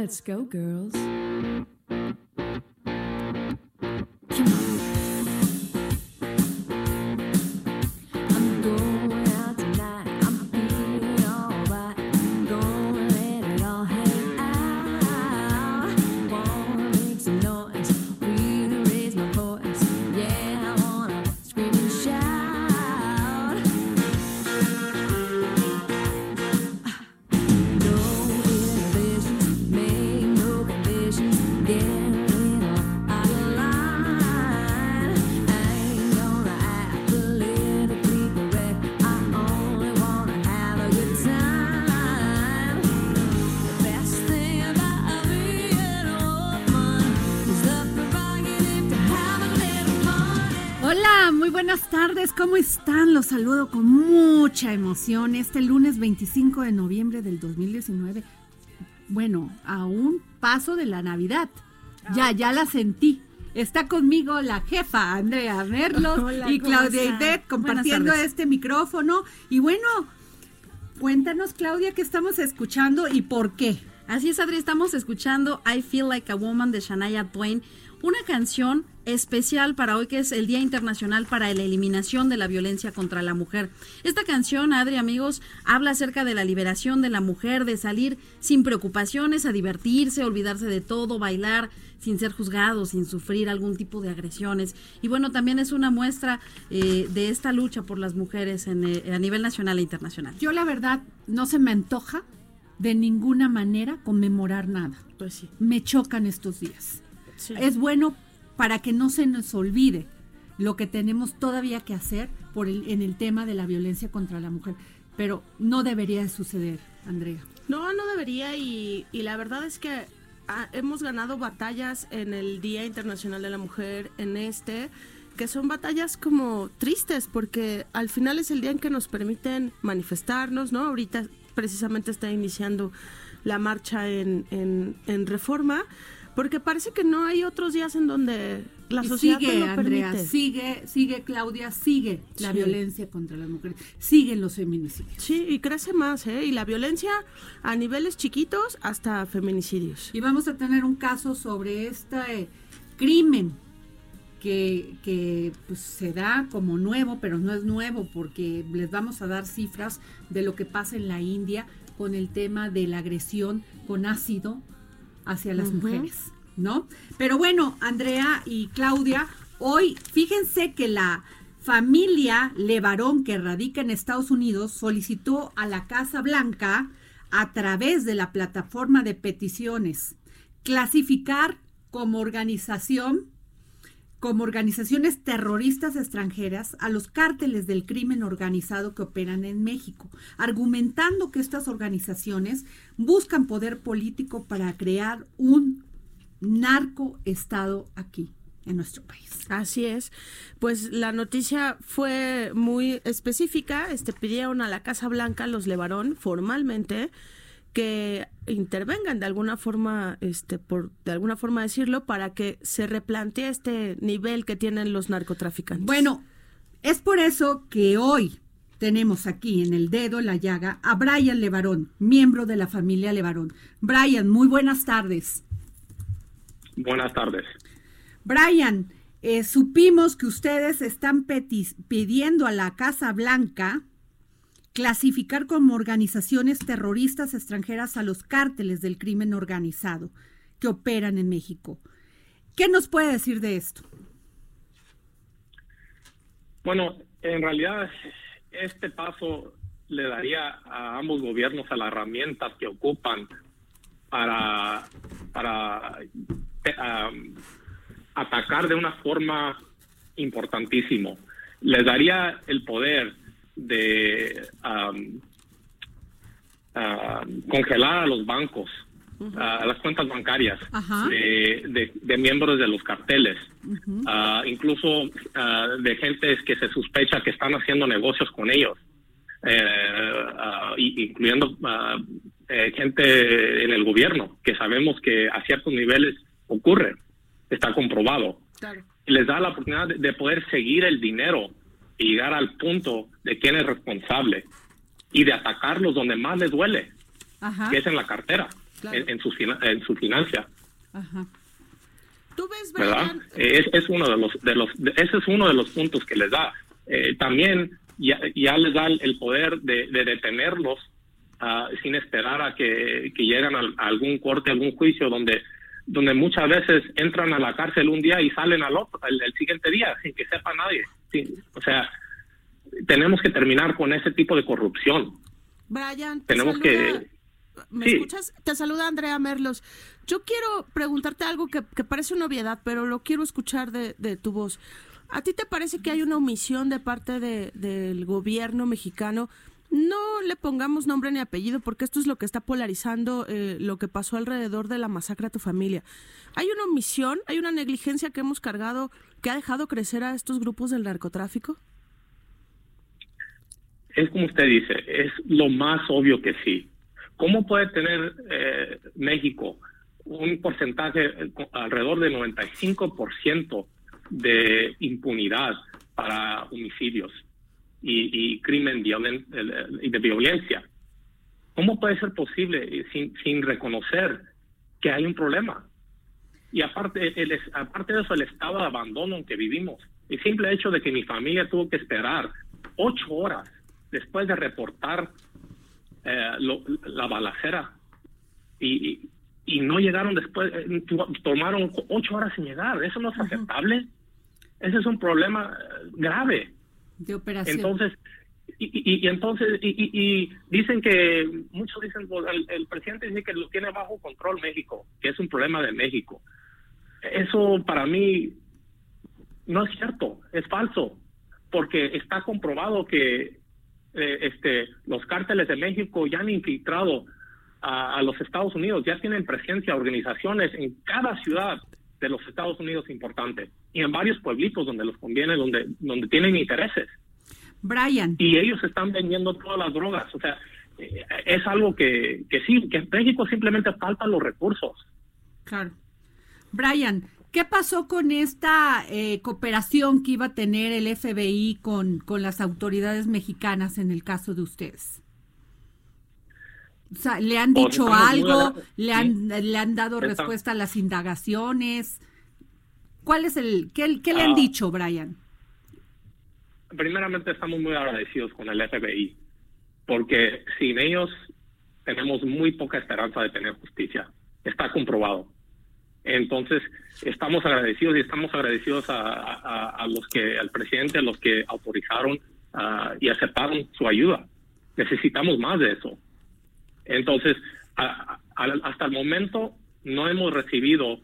Let's go, girls. Tardes, ¿cómo están? Los saludo con mucha emoción este lunes 25 de noviembre del 2019. Bueno, a un paso de la Navidad. Ya, ya la sentí. Está conmigo la jefa Andrea Merlos Hola, y ¿cómo Claudia? Idet compartiendo Buenas este micrófono. Y bueno, cuéntanos Claudia qué estamos escuchando y por qué. Así es, Adri, estamos escuchando I Feel Like a Woman de Shania Twain, una canción especial para hoy que es el Día Internacional para la Eliminación de la Violencia contra la Mujer. Esta canción, Adri, amigos, habla acerca de la liberación de la mujer, de salir sin preocupaciones, a divertirse, olvidarse de todo, bailar sin ser juzgado, sin sufrir algún tipo de agresiones. Y bueno, también es una muestra eh, de esta lucha por las mujeres en, eh, a nivel nacional e internacional. Yo la verdad no se me antoja de ninguna manera conmemorar nada. Pues sí. Me chocan estos días. Sí. Es bueno para que no se nos olvide lo que tenemos todavía que hacer por el, en el tema de la violencia contra la mujer. Pero no debería de suceder, Andrea. No, no debería y, y la verdad es que ah, hemos ganado batallas en el Día Internacional de la Mujer, en este, que son batallas como tristes porque al final es el día en que nos permiten manifestarnos, ¿no? Ahorita precisamente está iniciando la marcha en, en reforma porque parece que no hay otros días en donde la sociedad sigue, lo Andrea, permite. sigue, sigue, Claudia, sigue la violencia contra las mujeres, siguen los feminicidios. Sí, y crece más, ¿eh? Y la violencia a niveles chiquitos hasta feminicidios. Y vamos a tener un caso sobre este crimen que, que, pues, se da como nuevo, pero no es nuevo porque les vamos a dar cifras de lo que pasa en la India con el tema de la agresión con ácido hacia las mujeres, ¿no? Pero bueno, Andrea y Claudia, hoy fíjense que la familia Levarón que radica en Estados Unidos solicitó a la Casa Blanca a través de la plataforma de peticiones clasificar como organización como organizaciones terroristas extranjeras a los cárteles del crimen organizado que operan en México, argumentando que estas organizaciones buscan poder político para crear un narcoestado aquí en nuestro país. Así es. Pues la noticia fue muy específica. Este pidieron a la Casa Blanca, los Levarón, formalmente, que intervengan de alguna forma, este, por de alguna forma decirlo, para que se replantee este nivel que tienen los narcotraficantes. Bueno, es por eso que hoy tenemos aquí en el dedo la llaga a Brian Levarón, miembro de la familia Levarón. Brian, muy buenas tardes. Buenas tardes. Brian, eh, supimos que ustedes están pidiendo a la Casa Blanca clasificar como organizaciones terroristas extranjeras a los cárteles del crimen organizado que operan en México. ¿Qué nos puede decir de esto? Bueno, en realidad este paso le daría a ambos gobiernos a las herramientas que ocupan para, para atacar de una forma importantísimo. Les daría el poder de am, am, congelar a los bancos, a las cuentas bancarias de, de- de miembros de los carteles, Ah, incluso ah, de gente que se sospecha que están haciendo negocios con ellos, eh, ah, incluyendo eh, gente en el gobierno, que sabemos que a ciertos niveles ocurre, está comprobado. Claro. Les da la oportunidad de poder seguir el dinero y llegar al punto de quién es responsable y de atacarlos donde más les duele, Ajá, que es en la cartera, Claro. en, en su, en su financia. ajá. ¿Tú ves, ¿verdad? Es, es uno de los, de los, de- ese es uno de los puntos que les da. Eh, también ya, ya les da el, poder de, de detenerlos ah, sin esperar a que, que lleguen a, algún corte, algún juicio, donde, donde muchas veces entran a la cárcel un día y salen al otro, el, el siguiente día, sin que sepa nadie. Sí, o sea, tenemos que terminar con ese tipo de corrupción. Brian, te Tenemos saluda- que- ¿Me Sí. escuchas? Te saluda Andrea Merlos. Yo quiero preguntarte algo que, que parece una obviedad, pero lo quiero escuchar de, de tu voz. ¿A ti te parece que hay una omisión de parte de- del gobierno mexicano? No le pongamos nombre ni apellido porque esto es lo que está polarizando eh, lo que pasó alrededor de la masacre a tu familia. ¿Hay una omisión, hay una negligencia que hemos cargado que ha dejado crecer a estos grupos del narcotráfico? es como usted dice, es lo más obvio que sí. ¿Cómo puede tener eh, México un porcentaje eh, alrededor del 95% de impunidad para homicidios y, y crimen violen- de violencia? ¿Cómo puede ser posible eh, sin, sin reconocer que hay un problema? Y aparte, el, aparte de eso, el estado de abandono en que vivimos. El simple hecho de que mi familia tuvo que esperar ocho horas después de reportar eh, lo- la balacera y, y- y no llegaron después, eh, tomaron ocho horas sin llegar. Eso no es aceptable. Ese es un problema grave. De operación. Entonces, y, y- entonces, y, y- dicen que, muchos dicen, pues, el, el presidente dice que lo tiene bajo control México, que es un problema de México. Eso para mí no es cierto, es falso, porque está comprobado que eh, este, los cárteles de México ya han infiltrado a, a los Estados Unidos, ya tienen presencia, organizaciones en cada ciudad de los Estados Unidos importante y en varios pueblitos donde los conviene, donde, donde tienen intereses Brian, y ellos están vendiendo todas las drogas. O sea, eh, es algo que, que sí, que en México simplemente faltan los recursos. claro. Brian, ¿qué pasó con esta eh, cooperación que iba a tener el FBI con, con las autoridades mexicanas en el caso de ustedes? O sea, ¿le han Pues dicho algo? ¿Le han, ¿Le han dado Está- respuesta a las indagaciones? ¿Cuál es el, qué, qué le han Ah. dicho, Brian? Primeramente estamos muy agradecidos con el FBI, porque sin ellos tenemos muy poca esperanza de tener justicia. Está comprobado. Entonces, estamos agradecidos y estamos agradecidos a, a- a los que, al presidente, a los que autorizaron ah, y aceptaron su ayuda. Necesitamos más de eso. Entonces, a- a- hasta el momento no hemos recibido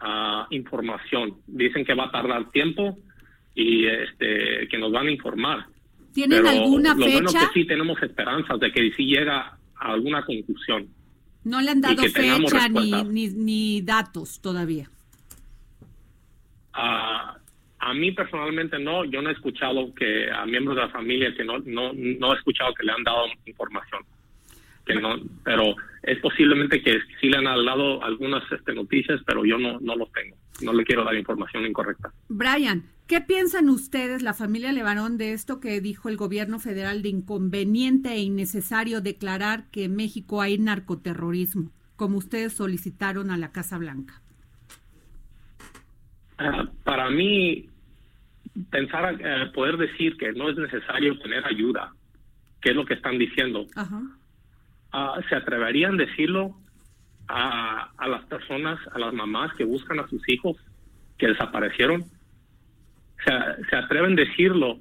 ah, información. Dicen que va a tardar tiempo y este que nos van a informar. ¿Tienen Pero alguna lo bueno fecha? que sí tenemos esperanzas de que sí llega a alguna conclusión. No le han dado fecha ni, ni, ni datos todavía. Ah, a mí personalmente no, yo no he escuchado que a miembros de la familia que no no no he escuchado que le han dado información. Que no, pero es posiblemente que sí le han dado algunas este, noticias, pero yo no no lo tengo. No le quiero dar información incorrecta. Brian, ¿qué piensan ustedes, la familia Levarón, de esto que dijo el gobierno federal de inconveniente e innecesario declarar que en México hay narcoterrorismo, como ustedes solicitaron a la Casa Blanca? Ah, para mí, pensar, eh, poder decir que no es necesario tener ayuda, que es lo que están diciendo, Ajá. ¿Se atreverían a decirlo a, a las personas, a las mamás que buscan a sus hijos que desaparecieron? ¿Se, se atreven a decirlo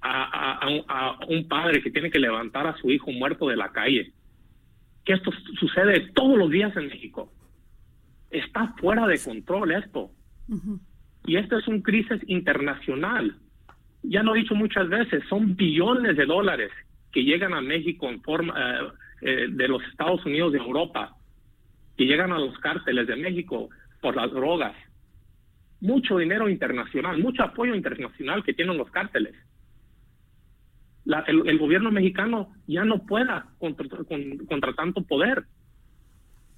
a, a- a un- padre que tiene que levantar a su hijo muerto de la calle? Que esto sucede todos los días en México. Está fuera de control esto. Y esto es un crisis internacional. Ya lo he dicho muchas veces, son billones de dólares que llegan a México en forma eh, eh, de los Estados Unidos de Europa, que llegan a los cárteles de México por las drogas. Mucho dinero internacional, mucho apoyo internacional que tienen los cárteles. El, gobierno mexicano ya no pueda contra, con- contra tanto poder.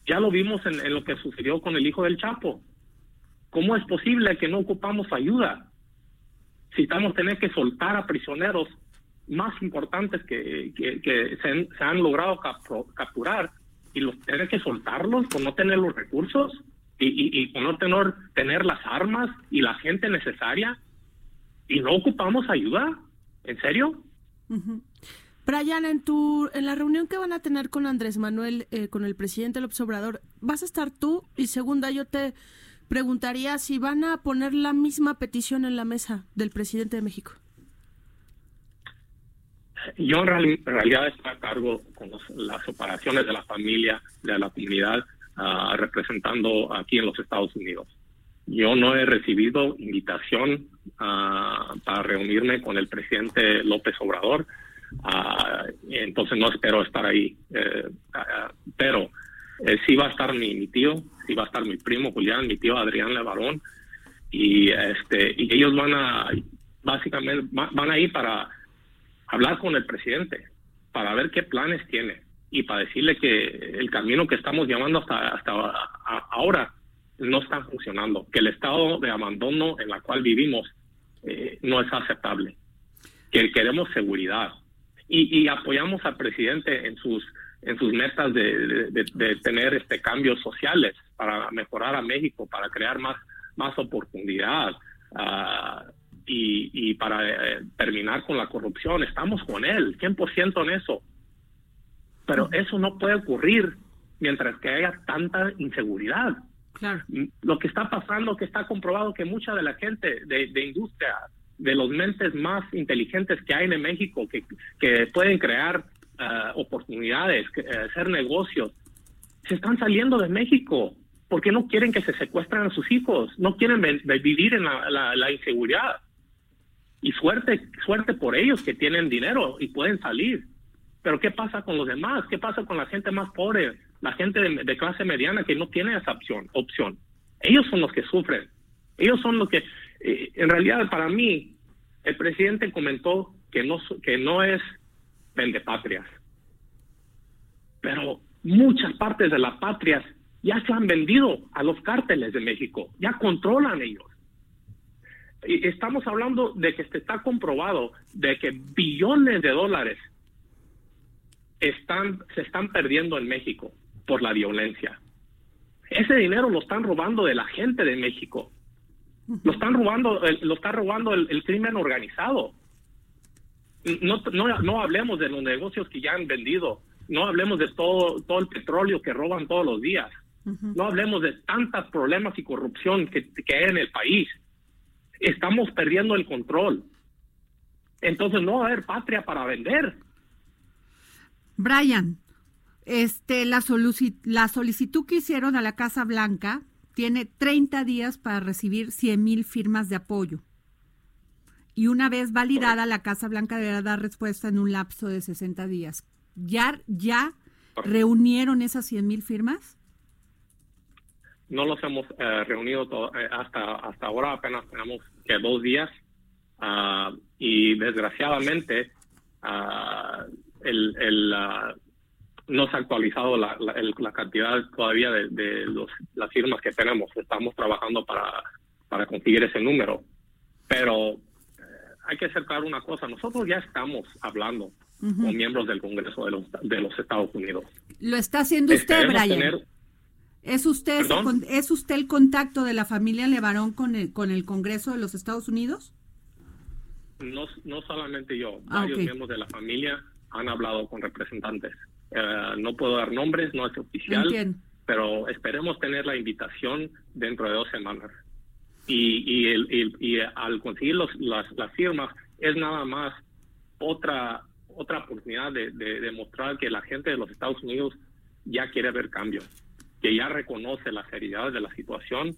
Ya lo vimos en, en lo que sucedió con el hijo del Chapo. ¿Cómo es posible que no ocupamos ayuda? Si estamos tener que soltar a prisioneros más importantes que, que, se, han, logrado capturar y los tener que soltarlos por no tener los recursos y, y, y por no tener, tener las armas y la gente necesaria y no ocupamos ayuda. ¿En serio? Brian, en tu en la reunión que van a tener con Andrés Manuel, eh, con el presidente López Obrador, ¿vas a estar tú? Y segunda, yo te preguntaría si van a poner la misma petición en la mesa del presidente de México. Yo en, reali- en realidad estoy a cargo con los- las operaciones de la familia, de la comunidad, ah, representando aquí en los Estados Unidos. Yo no he recibido invitación ah, para reunirme con el presidente López Obrador, ah, entonces no espero estar ahí. Eh, pero eh, sí va a estar mi, tío, sí va a estar mi primo Julián, mi tío Adrián Levarón, y este y ellos van a básicamente va- van a ir para hablar con el presidente para ver qué planes tiene y para decirle que el camino que estamos llevando hasta hasta ahora no está funcionando, que el estado de abandono en la cual vivimos eh, no es aceptable, que queremos seguridad. Y, apoyamos al presidente en sus en sus metas de- de tener este cambios sociales para mejorar a México, para crear más más oportunidad ah, y, y para eh, terminar con la corrupción. Estamos con él, 100% en eso. Pero eso no puede ocurrir mientras que haya tanta inseguridad. Claro. Lo que está pasando, que está comprobado que mucha de la gente de, de industria, de los mentes más inteligentes que hay en México, que, que pueden crear ah, oportunidades, eh, hacer negocios, se están saliendo de México porque no quieren que se secuestren a sus hijos, no quieren vivir en la, la- la inseguridad. Y suerte, suerte por ellos que tienen dinero y pueden salir. Pero ¿qué pasa con los demás? ¿Qué pasa con la gente más pobre? La gente de, clase mediana que no tiene esa opción, opción. Ellos son los que sufren. Ellos son los que, eh, en realidad, para mí, el presidente comentó que no, que no es vendepatrias. Pero muchas partes de las patrias ya se han vendido a los cárteles de México, ya controlan ellos. Estamos hablando de que se está comprobado de que billones de dólares están se están perdiendo en México por la violencia. Ese dinero lo están robando de la gente de México. Lo están robando, lo está robando el, el crimen organizado. No, no, no hablemos de los negocios que ya han vendido. No hablemos de todo, todo el petróleo que roban todos los días. No hablemos de tantos problemas y corrupción que, que hay en el país. Estamos perdiendo el control. Entonces no va a haber patria para vender. Brian, este, la, la solicitud que hicieron a la Casa Blanca tiene 30 días para recibir 100 mil firmas de apoyo. Y una vez validada, la Casa Blanca deberá dar respuesta en un lapso de 60 días. ¿Ya, ya reunieron esas 100 mil firmas? No los hemos eh, reunido eh, hasta hasta ahora apenas tenemos que dos días ah, y desgraciadamente ah, el, el, ah, no se ha actualizado la, la, el- la cantidad todavía de, de los, las firmas que tenemos. Estamos trabajando para para conseguir ese número. Pero eh, hay que acercar una cosa. Nosotros ya estamos hablando con miembros del Congreso de los, de los Estados Unidos. Lo está haciendo usted, Esperemos Brian. tener- ¿Es usted, ¿Perdón? ¿Es usted el contacto de la familia Levarón con el, con el Congreso de los Estados Unidos? No, no solamente yo, Ah, varios ok. miembros de la familia han hablado con representantes. Eh, no puedo dar nombres, no es oficial, Entiendo. pero esperemos tener la invitación dentro de dos semanas. Y, y, el- el- y al conseguir los, las, las firmas es nada más otra otra oportunidad de, de demostrar que la gente de los Estados Unidos ya quiere ver cambio, que ya reconoce la seriedad de la situación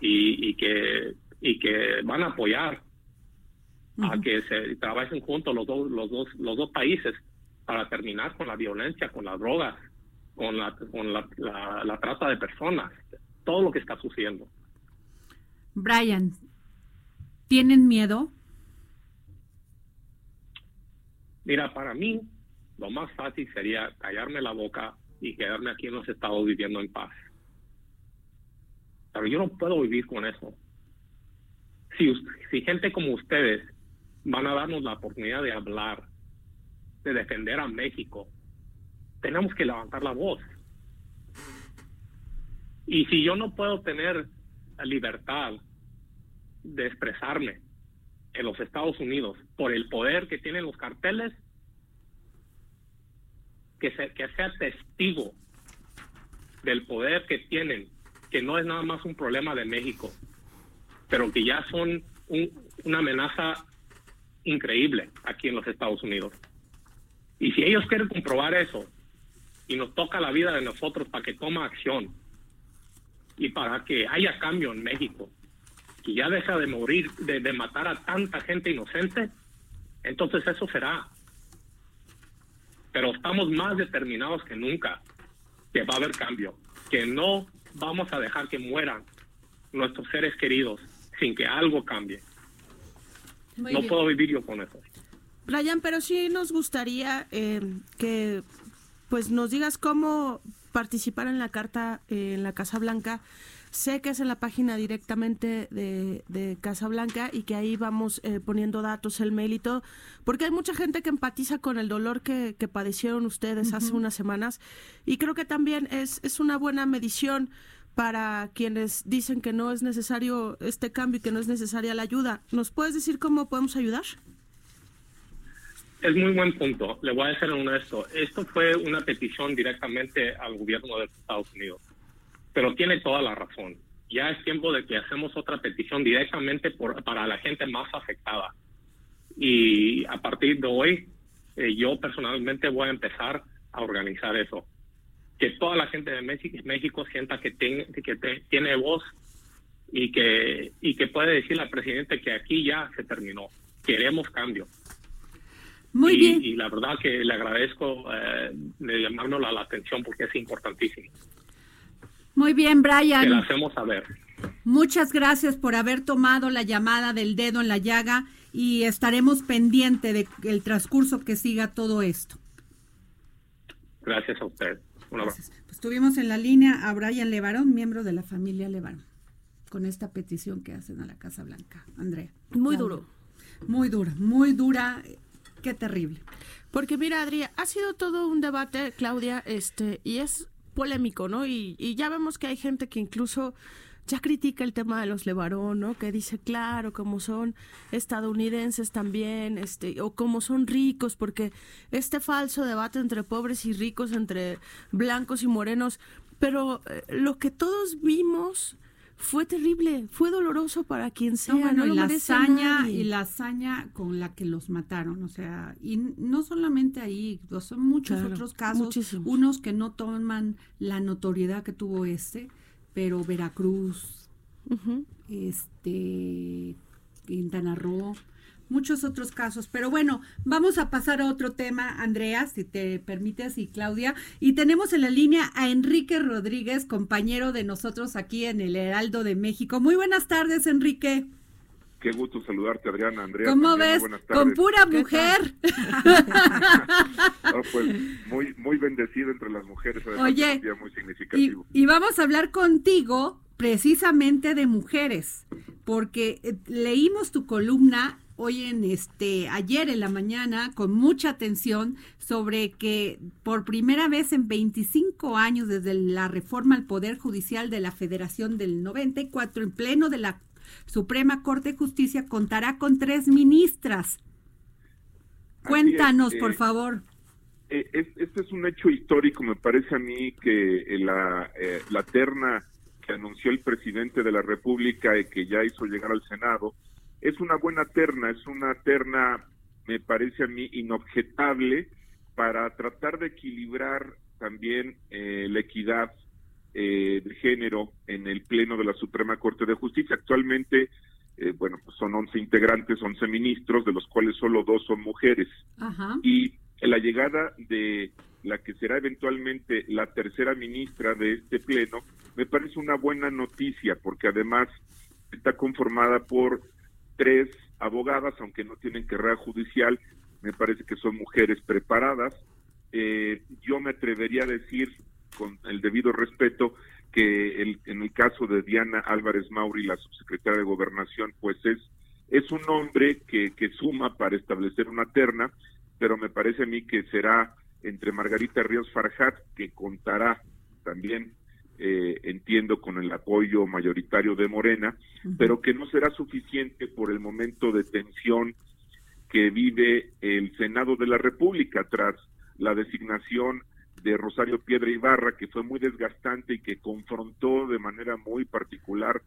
y, y que y que van a apoyar a que se trabajen juntos los dos los dos los dos países para terminar con la violencia, con las drogas, con la con la, la- la trata de personas, todo lo que está sucediendo. Brian, ¿tienen miedo? Mira, para mí lo más fácil sería callarme la boca y quedarme aquí en los estados viviendo en paz. Pero yo no puedo vivir con eso. Si, si gente como ustedes van a darnos la oportunidad de hablar, de defender a México, tenemos que levantar la voz. Y si yo no puedo tener la libertad de expresarme en los Estados Unidos por el poder que tienen los carteles, que, se- que sea testigo del poder que tienen, que no es nada más un problema de México, pero que ya son un- una amenaza increíble aquí en los Estados Unidos. Y si ellos quieren comprobar eso y nos toca la vida de nosotros para que toma acción y para que haya cambio en México, que ya deja de morir, de matar a tanta gente inocente, entonces eso será. Pero estamos más determinados que nunca que va a haber cambio, que no vamos a dejar que mueran nuestros seres queridos sin que algo cambie. Muy no bien. puedo vivir yo con eso. Brian, pero sí nos gustaría eh, que pues nos digas cómo participar en la carta eh, en la Casa Blanca. Sé que es en la página directamente de, de Casa Blanca y que ahí vamos eh, poniendo datos, el mail y todo, porque hay mucha gente que empatiza con el dolor que, que padecieron ustedes hace unas semanas y creo que también es, es una buena medición para quienes dicen que no es necesario este cambio y que no es necesaria la ayuda. ¿Nos puedes decir cómo podemos ayudar? Es muy buen punto. Le voy a ser honesto. Esto fue una petición directamente al gobierno de Estados Unidos. Pero tiene toda la razón. Ya es tiempo de que hacemos otra petición directamente por, para la gente más afectada. Y a partir de hoy, eh, yo personalmente voy a empezar a organizar eso. Que toda la gente de México, México sienta que, ten- que te- tiene voz y que, y que puede decirle al presidente que aquí ya se terminó. Queremos cambio. Muy y, bien. Y la verdad que le agradezco eh, de llamárnoslo a la atención porque es importantísimo. Muy bien, Que la Brian. hacemos saber. Muchas gracias por haber tomado la llamada del dedo en la llaga y estaremos pendiente del transcurso que siga todo esto. Gracias a usted. Un abrazo. Pues tuvimos en la línea a Brian Levarón, miembro de la familia Levarón, con esta petición que hacen a la Casa Blanca. Andrea. Muy duro. Muy dura, muy dura. Qué terrible. Porque mira, Adri, ha sido todo un debate, Claudia, este, y es polémico, ¿no? Y, y ya vemos que hay gente que incluso ya critica el tema de los Levarón, ¿no? Que dice, claro, como son estadounidenses también, este, o como son ricos, porque este falso debate entre pobres y ricos, entre blancos y morenos, pero eh, lo que todos vimos fue terrible, fue doloroso para quien sea, No, bueno, no lo y la hazaña y la hazaña con la que los mataron, o sea, y no solamente ahí, son muchos Claro, otros casos, muchísimos. unos que no toman la notoriedad que tuvo este, pero Veracruz, este, Quintana Roo, muchos otros casos. Pero bueno, vamos a pasar a otro tema, Andrea, si te permites, y Claudia. Y tenemos en la línea a Enrique Rodríguez, compañero de nosotros aquí en el Heraldo de México. Muy buenas tardes, Enrique. Qué gusto saludarte, Adriana, Andrea. ¿Cómo ves? buenas Con pura mujer. Pues, muy, muy bendecido entre las mujeres, además Oye, es un día muy Y, significativo. y vamos a hablar contigo precisamente de mujeres, porque eh, leímos tu columna hoy en este ayer en la mañana con mucha atención sobre que por primera vez en 25 años desde la reforma al Poder Judicial de la Federación del 94 en pleno de la Suprema Corte de Justicia contará con tres ministras. Cuéntanos, es, por eh, favor. Eh, es- este es un hecho histórico, me parece a mí que eh, la, eh, la terna que anunció el presidente de la República y que ya hizo llegar al Senado es una buena terna, es una terna, me parece a mí, inobjetable para tratar de equilibrar también eh, la equidad eh, de género en el Pleno de la Suprema Corte de Justicia. Actualmente, eh, bueno, pues son 11 integrantes, 11 ministros, de los cuales solo dos son mujeres Ajá. y la llegada de la que será eventualmente la tercera ministra de este pleno me parece una buena noticia porque además está conformada por tres abogadas, aunque no tienen carrera judicial, me parece que son mujeres preparadas. Eh, yo me atrevería a decir, con el debido respeto, que el- en el caso de Diana Álvarez Mauri, la subsecretaria de Gobernación, pues es, es un hombre que, que suma para establecer una terna, pero me parece a mí que será entre Margarita Ríos Farjat, que contará también, eh, entiendo, con el apoyo mayoritario de Morena, pero que no será suficiente por el momento de tensión que vive el Senado de la República tras la designación de Rosario Piedra Ibarra, que fue muy desgastante y que confrontó de manera muy particular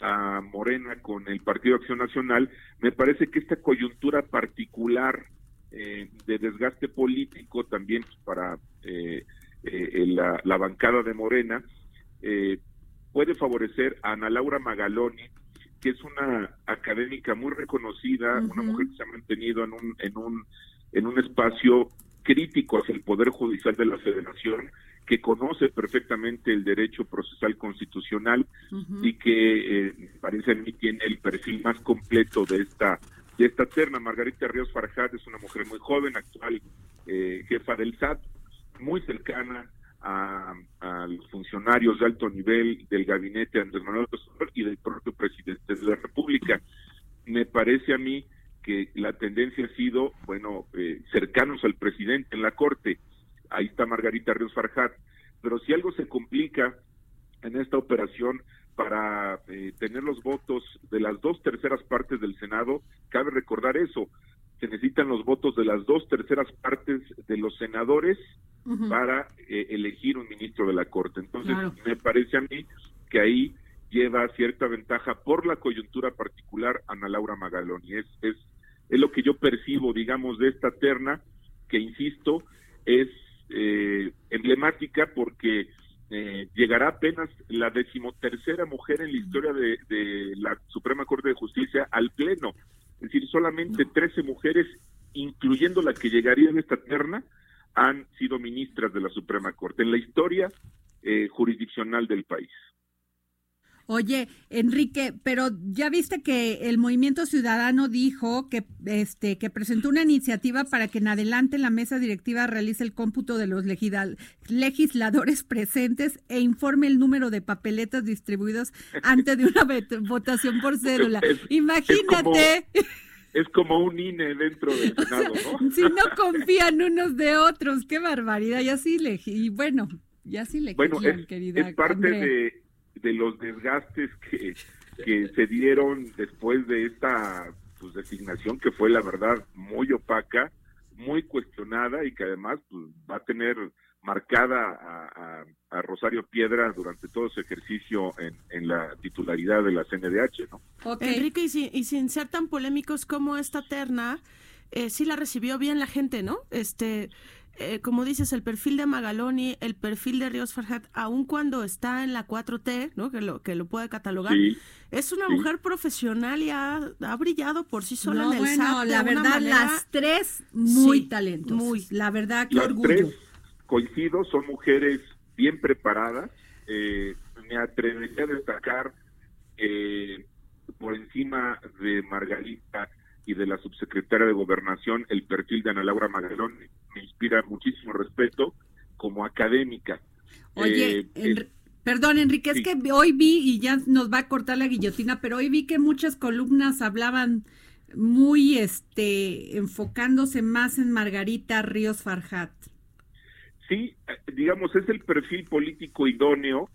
a Morena con el Partido Acción Nacional, me parece que esta coyuntura particular eh, de desgaste político también para eh, eh, la, la bancada de Morena eh, puede favorecer a Ana Laura Magaloni, que es una académica muy reconocida, una mujer que se ha mantenido en un, en un, en un espacio crítico hacia el Poder Judicial de la Federación, que conoce perfectamente el derecho procesal constitucional y que eh, parece a mí tiene el perfil más completo de esta de esta terna. Margarita Ríos Farjat es una mujer muy joven, actual eh, jefa del SAT, muy cercana a, a los funcionarios de alto nivel del gabinete Andrés Manuel López Obrador y del propio presidente de la República. Me parece a mí que la tendencia ha sido, bueno, eh, cercanos al presidente en la Corte. Ahí está Margarita Ríos Farjat. Pero si algo se complica en esta operación para eh, tener los votos de las dos terceras partes del Senado, cabe recordar eso, se necesitan los votos de las dos terceras partes de los senadores para eh, elegir un ministro de la Corte. Entonces, Claro. me parece a mí que ahí lleva cierta ventaja por la coyuntura particular Ana Laura Magaloni. Es, es, es lo que yo percibo, digamos, de esta terna, que insisto, es eh, emblemática porque eh, llegará apenas la decimotercera mujer en la historia de, de la Suprema Corte de Justicia al Pleno. Es decir, solamente 13 mujeres, incluyendo la que llegaría en esta terna, han sido ministras de la Suprema Corte en la historia eh, jurisdiccional del país. Oye, Enrique, pero ya viste que el Movimiento Ciudadano dijo que este que presentó una iniciativa para que en adelante la mesa directiva realice el cómputo de los legisladores presentes e informe el número de papeletas distribuidos antes de una votación por cédula. Es Imagínate. Es como un INE dentro del Senado, ¿no? si no confían unos de otros, qué barbaridad, ya sí le y bueno, ya sí le Bueno, es, querida es parte Andrea. de, de los desgastes que, que se dieron después de esta pues, designación que fue la verdad muy opaca, muy cuestionada y que además pues, va a tener marcada a, a- a Rosario Piedra durante todo su ejercicio en, en la titularidad de la CNDH, ¿no? Enrique, y, si- y sin ser tan polémicos como esta terna, eh, sí la recibió bien la gente, ¿no? Este, eh, como dices, el perfil de Magaloni, el perfil de Ríos Farhat, aun cuando está en la 4T, ¿no? Que lo, que lo puede catalogar, Sí, es una sí. mujer profesional y ha, ha brillado por sí sola No, en el bueno, SAT la verdad, manera- las tres muy Sí, talentosas. muy. La verdad, qué Las orgullo. tres, coincido, son mujeres bien preparadas. Eh, me atrevería a destacar eh, por encima de Margarita y de la subsecretaria de Gobernación el perfil de Ana Laura Magalón. Me inspira muchísimo respeto como académica. Oye, Eh, Enri- perdón, Enrique, sí. es que hoy vi, y ya nos va a cortar la guillotina, pero hoy vi que muchas columnas hablaban muy este enfocándose más en Margarita Ríos Farjat. Sí, eh, digamos, es el perfil político idóneo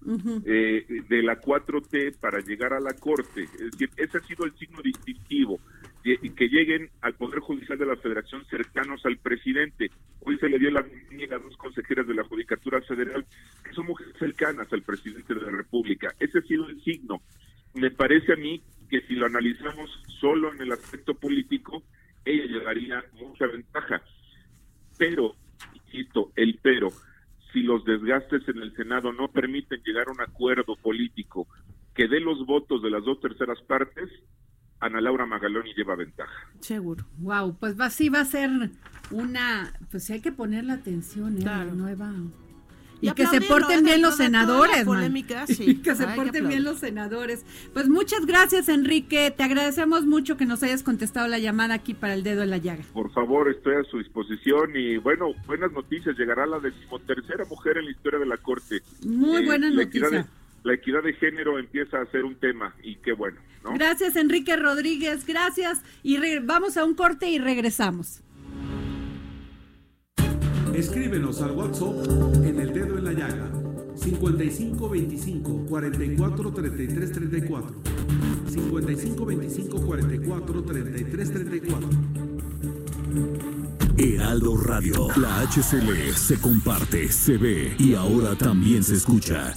eh, de la 4T para llegar a la Corte. Es decir, ese ha sido el signo distintivo, que, lleguen al Poder Judicial de la Federación cercanos al presidente. Hoy se le dio la bienvenida a dos consejeras de la Judicatura Federal que son mujeres cercanas al presidente de la República. Ese ha sido el signo. Me parece a mí que si lo analizamos solo en el aspecto político, ella llevaría mucha ventaja. Pero, insisto, el pero, si los desgastes en el Senado no permiten llegar a un acuerdo político que dé los votos de las dos terceras partes, Ana Laura Magaloni lleva ventaja. Seguro. Wow, pues va, sí va a ser una, pues sí hay que ponerle atención, ¿eh? Claro. La nueva. Y, Y que se porten bien los la senadores, man. polémica, sí, Y que se que porten bien los senadores. Pues muchas gracias, Enrique. Te agradecemos mucho que nos hayas contestado la llamada aquí para el dedo en la llaga. Por favor, estoy a su disposición y bueno, buenas noticias. Llegará la decimotercera mujer en la historia de la Corte. Muy Eh, buena la equidad noticia. de- la equidad de género empieza a ser un tema y qué bueno, ¿no? Gracias, Enrique Rodríguez. Gracias. Y re- vamos a un corte y regresamos. Escríbenos al WhatsApp en el dedo en la llaga 55 25 44 33 34 55 25 44 33 34 Heraldo Radio. La HCL se comparte, se ve y ahora también se escucha.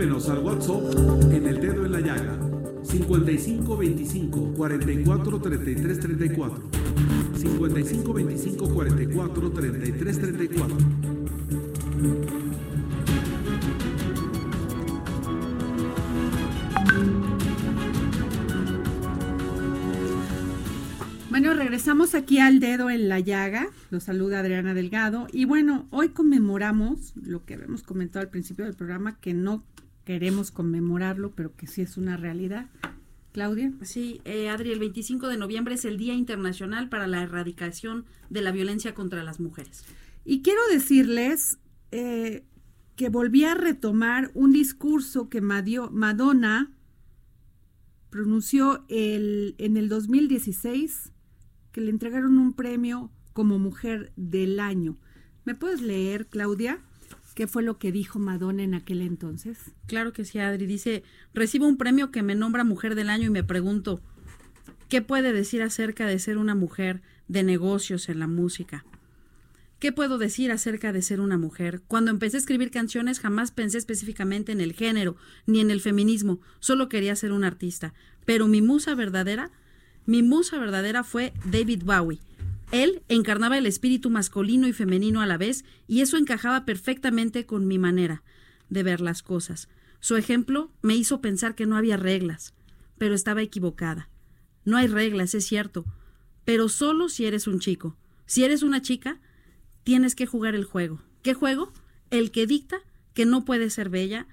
Escríbenos al WhatsApp en el dedo en la llaga 55 25 44 33 34 55 25 44 33 34 Bueno, regresamos aquí al dedo en la llaga. Los saluda Adriana Delgado. Y bueno, hoy conmemoramos lo que habíamos comentado al principio del programa, que no queremos conmemorarlo, pero que sí es una realidad. Claudia. Sí, eh, Adri, el 25 de noviembre es el Día Internacional para la Erradicación de la Violencia contra las Mujeres. Y quiero decirles eh, que volví a retomar un discurso que Madio- Madonna pronunció el, en el 2016, que le entregaron un premio como mujer del año. ¿Me puedes leer, Claudia? ¿Qué fue lo que dijo Madonna en aquel entonces? Claro que sí, Adri. Dice, recibo un premio que me nombra Mujer del Año y me pregunto, ¿qué puede decir acerca de ser una mujer de negocios en la música? ¿Qué puedo decir acerca de ser una mujer? Cuando empecé a escribir canciones jamás pensé específicamente en el género ni en el feminismo, solo quería ser un artista. Pero mi musa verdadera, mi musa verdadera fue David Bowie. Él encarnaba el espíritu masculino y femenino a la vez y eso encajaba perfectamente con mi manera de ver las cosas. Su ejemplo me hizo pensar que no había reglas, pero estaba equivocada. No hay reglas, es cierto, pero solo si eres un chico. Si eres una chica, tienes que jugar el juego. ¿Qué juego? El que dicta que no puedes ser bella,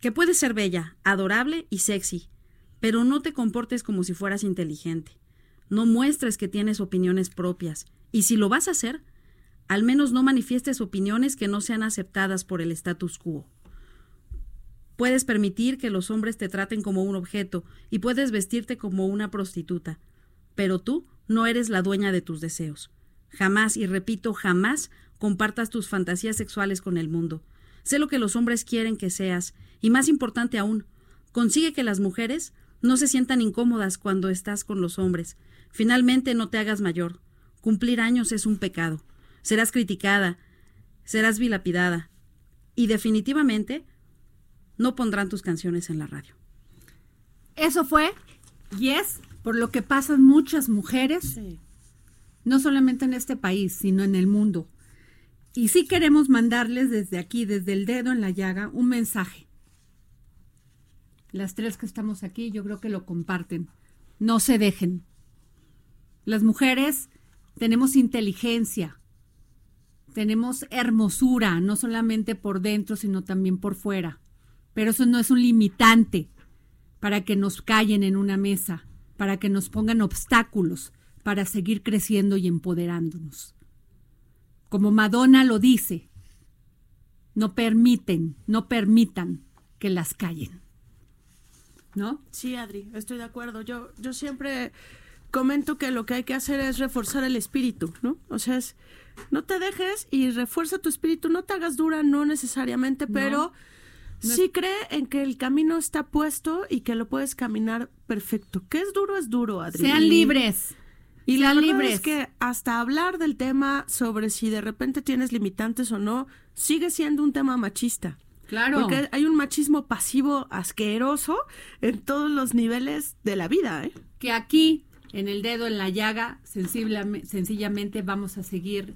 que puedes ser bella, adorable y sexy, pero no te comportes como si fueras inteligente. No muestres que tienes opiniones propias, y si lo vas a hacer, al menos no manifiestes opiniones que no sean aceptadas por el status quo. Puedes permitir que los hombres te traten como un objeto y puedes vestirte como una prostituta, pero tú no eres la dueña de tus deseos. Jamás, y repito, jamás compartas tus fantasías sexuales con el mundo. Sé lo que los hombres quieren que seas, y más importante aún, consigue que las mujeres no se sientan incómodas cuando estás con los hombres. Finalmente, no te hagas mayor. Cumplir años es un pecado. Serás criticada, serás vilapidada, y definitivamente no pondrán tus canciones en la radio. Eso fue, y es por lo que pasan muchas mujeres, no solamente en este país, sino en el mundo. Y sí queremos mandarles desde aquí, desde el dedo en la llaga, un mensaje. Las tres que estamos aquí, yo creo que lo comparten. No se dejen. Las mujeres tenemos inteligencia, tenemos hermosura, no solamente por dentro, sino también por fuera. Pero eso no es un limitante para que nos callen en una mesa, para que nos pongan obstáculos para seguir creciendo y empoderándonos. Como Madonna lo dice, no permiten, no permitan que las callen. ¿No? Sí, Adri, estoy de acuerdo. Yo, yo siempre comento que lo que hay que hacer es reforzar el espíritu, ¿no? O sea, es, no te dejes y refuerza tu espíritu, no te hagas dura, no necesariamente, pero sí cree en que el camino está puesto y que lo puedes caminar perfecto. ¿Qué es duro? Es duro, Adri. Sean libres. Y la verdad libres. es que hasta hablar del tema sobre si de repente tienes limitantes o no, sigue siendo un tema machista. Claro. Porque hay un machismo pasivo asqueroso en todos los niveles de la vida, ¿eh? que aquí, en el dedo en la llaga, sencillamente vamos a seguir,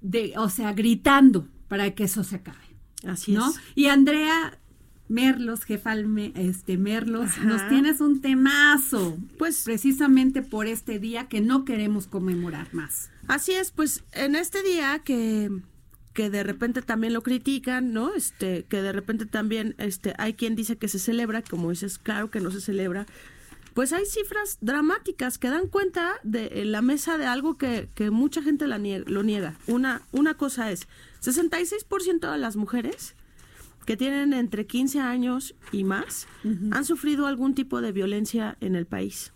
de, o sea, gritando para que eso se acabe. Así ¿no? es. Y Andrea Merlos, jefa este Merlos, Ajá. nos tienes un temazo, Pues precisamente por este día que no queremos conmemorar más. Así es, pues en este día que, que de repente también lo critican, ¿no? Este, que de repente también este, hay quien dice que se celebra, como dices, claro que no se celebra. Pues hay cifras dramáticas que dan cuenta de en la mesa de algo que, que mucha gente la lo niega. Una, una cosa es, 66% de las mujeres que tienen entre 15 años y más han sufrido algún tipo de violencia en el país.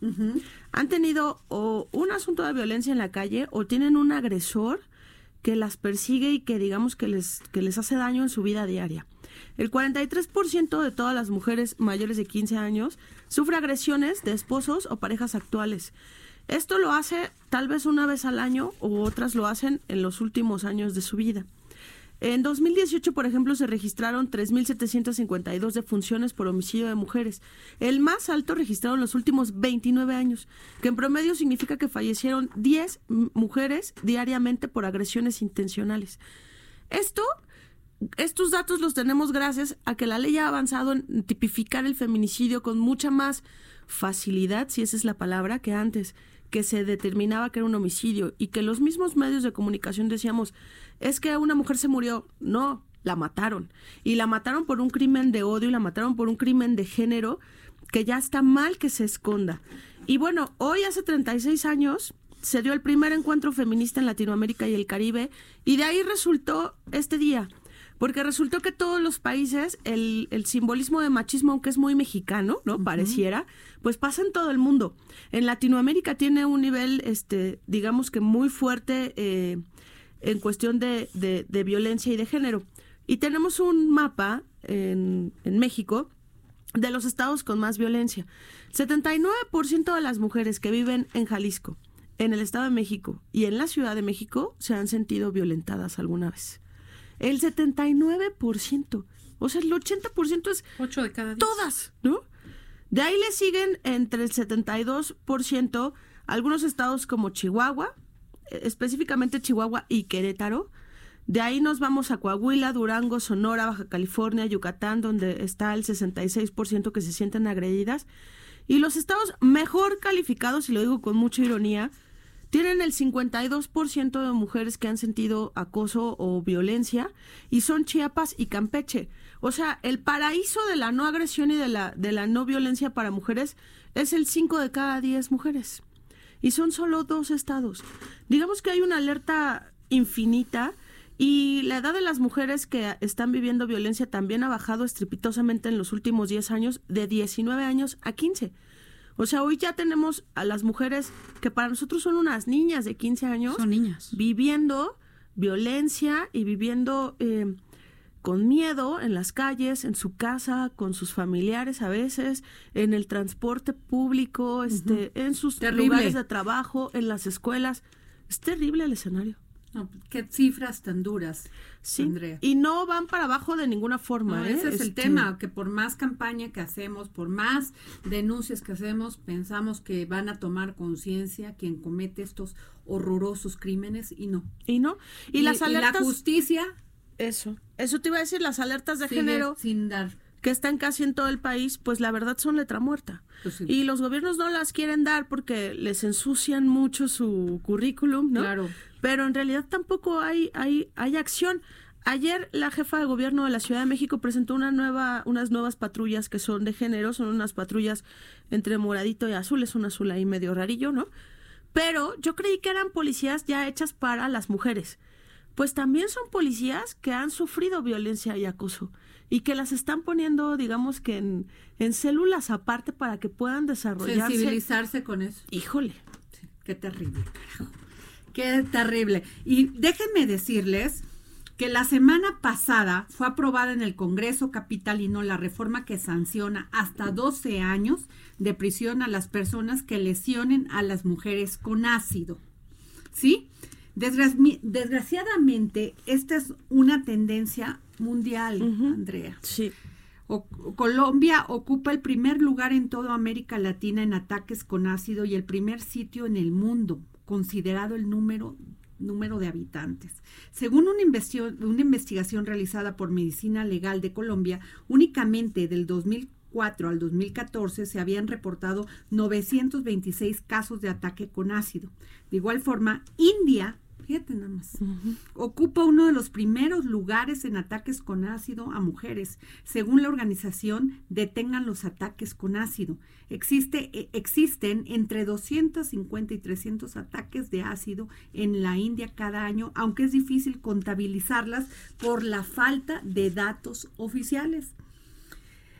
Han tenido o un asunto de violencia en la calle o tienen un agresor que las persigue y que digamos que les, que les hace daño en su vida diaria. El 43% de todas las mujeres mayores de 15 años sufre agresiones de esposos o parejas actuales. Esto lo hace tal vez una vez al año o otras lo hacen en los últimos años de su vida. En 2018, por ejemplo, se registraron 3.752 defunciones por homicidio de mujeres, el más alto registrado en los últimos 29 años, que en promedio significa que fallecieron 10 m- mujeres diariamente por agresiones intencionales. Esto, estos datos los tenemos gracias a que la ley ha avanzado en tipificar el feminicidio con mucha más facilidad, si esa es la palabra, que antes, que se determinaba que era un homicidio y que los mismos medios de comunicación decíamos, es que una mujer se murió. No, la mataron. Y la mataron por un crimen de odio y la mataron por un crimen de género que ya está mal que se esconda. Y bueno, hoy hace 36 años se dio el primer encuentro feminista en Latinoamérica y el Caribe y de ahí resultó este día. Porque resultó que todos los países, el, el simbolismo de machismo, aunque es muy mexicano, ¿no? Pareciera, pues pasa en todo el mundo. En Latinoamérica tiene un nivel, este, digamos que muy fuerte eh, en cuestión de, de- de violencia y de género. Y tenemos un mapa en, en México de los estados con más violencia. 79% de las mujeres que viven en Jalisco, en el Estado de México y en la Ciudad de México se han sentido violentadas alguna vez. El 79%. O sea, el 80% es 8 de cada 10. todas, ¿no? De ahí le siguen entre el 72% algunos estados como Chihuahua, eh, específicamente Chihuahua y Querétaro. De ahí nos vamos a Coahuila, Durango, Sonora, Baja California, Yucatán, donde está el 66% que se sienten agredidas. Y los estados mejor calificados, y lo digo con mucha ironía, tienen el 52% de mujeres que han sentido acoso o violencia y son Chiapas y Campeche. O sea, el paraíso de la no agresión y de la, de la no violencia para mujeres es el 5 de cada 10 mujeres. Y son solo dos estados. Digamos que hay una alerta infinita y la edad de las mujeres que están viviendo violencia también ha bajado estrepitosamente en los últimos 10 años, de 19 años a 15. O sea, hoy ya tenemos a las mujeres que para nosotros son unas niñas de 15 años. Son niñas. Viviendo violencia y viviendo eh, con miedo en las calles, en su casa, con sus familiares a veces, en el transporte público, este, en sus Terrible. lugares de trabajo, en las escuelas. Es terrible el escenario. No, qué cifras tan duras, Sí. Andrea. Y no van para abajo de ninguna forma. No, ¿eh? ese es el Este, tema, que por más campaña que hacemos, por más denuncias que hacemos, pensamos que van a tomar conciencia quien comete estos horrorosos crímenes y no. Y no. Y, las la alertas. justicia Eso. Eso te iba a decir, las alertas de género. sin dar. Que están casi en todo el país, pues la verdad son letra muerta. Pues sí. Y los gobiernos no las quieren dar porque les ensucian mucho su currículum, ¿no? Claro. Pero en realidad tampoco hay, hay, hay acción. Ayer la jefa de gobierno de la Ciudad de México presentó una nueva, unas nuevas patrullas que son de género, son unas patrullas entre moradito y azul, es un azul ahí medio rarillo, ¿no? Pero yo creí que eran policías ya hechas para las mujeres. Pues también son policías que han sufrido violencia y acoso y que las están poniendo, digamos que en, en células aparte para que puedan desarrollarse. Sensibilizarse con eso. Híjole. Sí, qué terrible, carajo. Qué terrible. Y déjenme decirles que la semana pasada fue aprobada en el Congreso Capitalino la reforma que sanciona hasta 12 años de prisión a las personas que lesionen a las mujeres con ácido. ¿Sí? Desgra- desgraciadamente, esta es una tendencia mundial, Andrea. Sí. O- Colombia ocupa el primer lugar en toda América Latina en ataques con ácido y el primer sitio en el mundo, considerado el número, número de habitantes. Según una, una investigación realizada por Medicina Legal de Colombia, únicamente del 2004 al 2014 se habían reportado 926 casos de ataque con ácido. De igual forma, India, fíjate nada más, ocupa uno de los primeros lugares en ataques con ácido a mujeres. Según la organización, detengan los ataques con ácido. Existe, eh, existen entre 250 y 300 ataques de ácido en la India cada año, aunque es difícil contabilizarlas por la falta de datos oficiales.